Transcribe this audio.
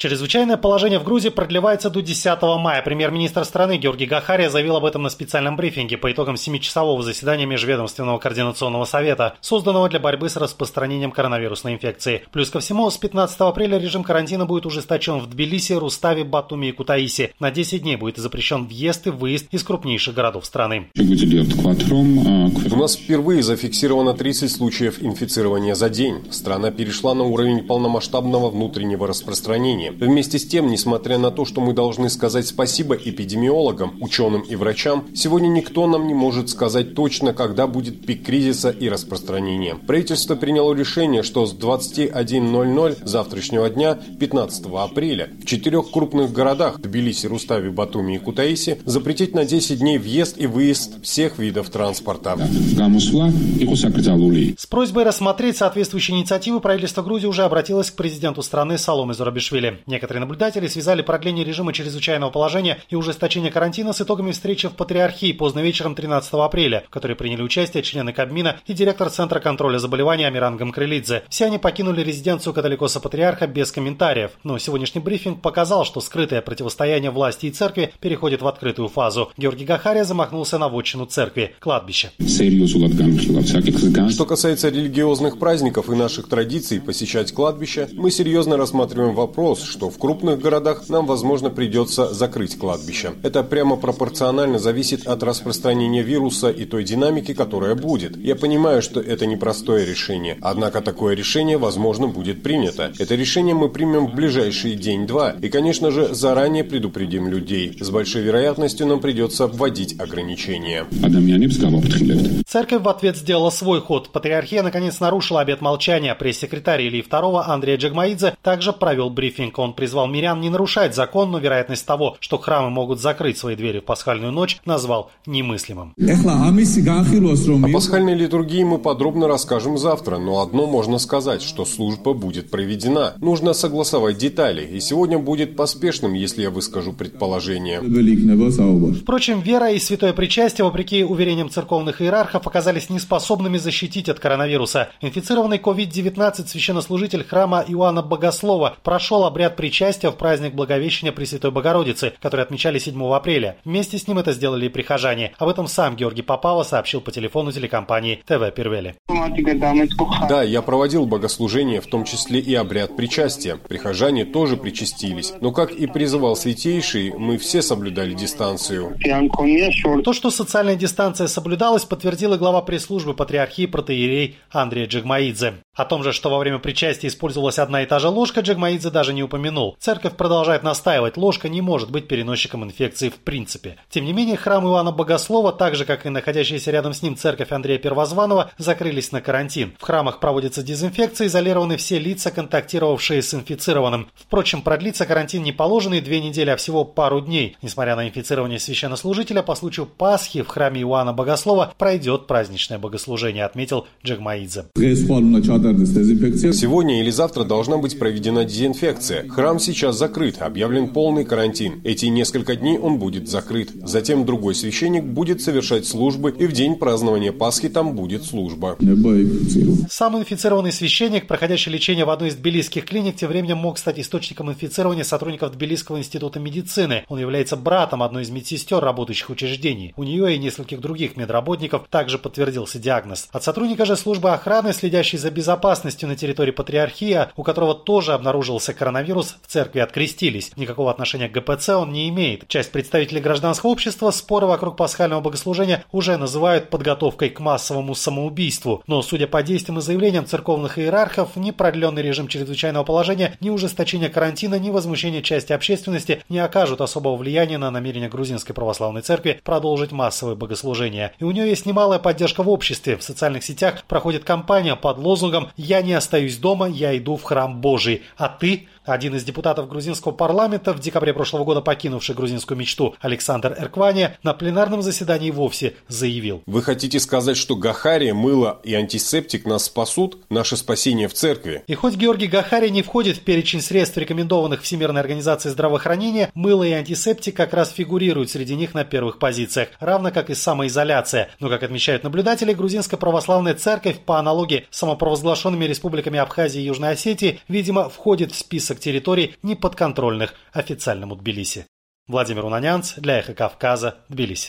Чрезвычайное положение в Грузии продлевается до 10 мая. Премьер-министр страны Георгий Гахария заявил об этом на специальном брифинге по итогам 7-часового заседания Межведомственного координационного совета, созданного для борьбы с распространением коронавирусной инфекции. Плюс ко всему, с 15 апреля режим карантина будет ужесточен в Тбилиси, Руставе, Батуми и Кутаиси. На 10 дней будет запрещен въезд и выезд из крупнейших городов страны. У нас впервые зафиксировано 30 случаев инфицирования за день. Страна перешла на уровень полномасштабного внутреннего распространения. Вместе с тем, несмотря на то, что мы должны сказать спасибо эпидемиологам, ученым и врачам, сегодня никто нам не может сказать точно, когда будет пик кризиса и распространения. Правительство приняло решение, что с 21.00 завтрашнего дня, 15 апреля, в четырех крупных городах Тбилиси, Руставе, Батуми и Кутаиси запретить на 10 дней въезд и выезд всех видов транспорта. С просьбой рассмотреть соответствующие инициативы правительство Грузии уже обратилось к президенту страны Саломе Зарабишвили. Некоторые наблюдатели связали продление режима чрезвычайного положения и ужесточение карантина с итогами встречи в Патриархии поздно вечером 13 апреля, в которой приняли участие члены Кабмина и директор Центра контроля заболеваний Амиран Гамкрелидзе. Все они покинули резиденцию католикоса-патриарха без комментариев. Но сегодняшний брифинг показал, что скрытое противостояние власти и церкви переходит в открытую фазу. Георгий Гахария замахнулся на вотчину церкви – кладбище. Что касается религиозных праздников и наших традиций посещать кладбище, мы серьезно рассматриваем вопрос, что в крупных городах нам, возможно, придется закрыть кладбище. Это прямо пропорционально зависит от распространения вируса и той динамики, которая будет. Я понимаю, что это непростое решение, однако такое решение, возможно, будет принято. Это решение мы примем в ближайший день-два и, конечно же, заранее предупредим людей. С большой вероятностью нам придется вводить ограничения. Церковь в ответ сделала свой ход. Патриархия, наконец, нарушила обет молчания. Пресс-секретарь Ильи II Андрей Джагмаидзе также провел брифинг. Он призвал мирян не нарушать закон, но вероятность того, что храмы могут закрыть свои двери в пасхальную ночь, назвал немыслимым. О пасхальной литургии мы подробно расскажем завтра, но одно можно сказать, что служба будет проведена. Нужно согласовать детали, и сегодня будет поспешным, если я выскажу предположение. Впрочем, вера и святое причастие, вопреки уверениям церковных иерархов, оказались неспособными защитить от коронавируса. Инфицированный COVID-19 священнослужитель храма Иоанна Богослова прошел обряд причастия в праздник Благовещения Пресвятой Богородицы, который отмечали 7 апреля. Вместе с ним это сделали и прихожане. Об этом сам Георгий Попава сообщил по телефону телекомпании ТВ Первели. Да, я проводил богослужение, в том числе и обряд причастия. Прихожане тоже причастились. Но, как и призывал Святейший, мы все соблюдали дистанцию. То, что социальная дистанция соблюдалась, подтвердила глава пресс-службы патриархии протеерей Андрей Джигмаидзе. О том же, что во время причастия использовалась одна и та же ложка, Джигмаидзе даже не упомянул. Церковь продолжает настаивать, ложка не может быть переносчиком инфекции в принципе. Тем не менее, храм Иоанна Богослова, так же как и находящаяся рядом с ним церковь Андрея Первозванного, закрылись на карантин. В храмах проводится дезинфекция, изолированы все лица, контактировавшие с инфицированным. Впрочем, продлится карантин не положенные две недели, а всего пару дней. Несмотря на инфицирование священнослужителя, по случаю Пасхи в храме Иоанна Богослова пройдет праздничное богослужение, отметил Джигмаидзе. Сегодня или завтра должна быть проведена дезинфекция. Храм сейчас закрыт, объявлен полный карантин. Эти несколько дней он будет закрыт. Затем другой священник будет совершать службы, и в день празднования Пасхи там будет служба. Сам инфицированный священник, проходящий лечение в одной из тбилисских клиник, тем временем мог стать источником инфицирования сотрудников Тбилисского института медицины. Он является братом одной из медсестер, работающих в учреждении. У нее и нескольких других медработников также подтвердился диагноз. От сотрудника же службы охраны, следящей за безопасностью на территории патриархии, у которого тоже обнаружился коронавирус, в церкви открестились. Никакого отношения к ГПЦ он не имеет. Часть представителей гражданского общества споры вокруг пасхального богослужения уже называют подготовкой к массовому самоубийству. Но, судя по действиям и заявлениям церковных иерархов, ни продленный режим чрезвычайного положения, ни ужесточение карантина, ни возмущение части общественности не окажут особого влияния на намерение грузинской православной церкви продолжить массовое богослужение. И у нее есть немалая поддержка в обществе. В социальных сетях проходит кампания под лозунгом «Я не остаюсь дома, я иду в храм Божий, а ты один из депутатов грузинского парламента, в декабре прошлого года покинувший грузинскую мечту Александр Эрквани, на пленарном заседании вовсе заявил. Вы хотите сказать, что Гахария, мыло и антисептик нас спасут? Наше спасение в церкви? И хоть Георгий Гахария не входит в перечень средств, рекомендованных Всемирной организацией здравоохранения, мыло и антисептик как раз фигурируют среди них на первых позициях, равно как и самоизоляция. Но, как отмечают наблюдатели, грузинская православная церковь по аналогии с самопровозглашенными республиками Абхазии и Южной Осетии, видимо, входит в список территорий, не подконтрольных официальному Тбилиси. Владимир Унанянц для «Эхо Кавказа», Тбилиси.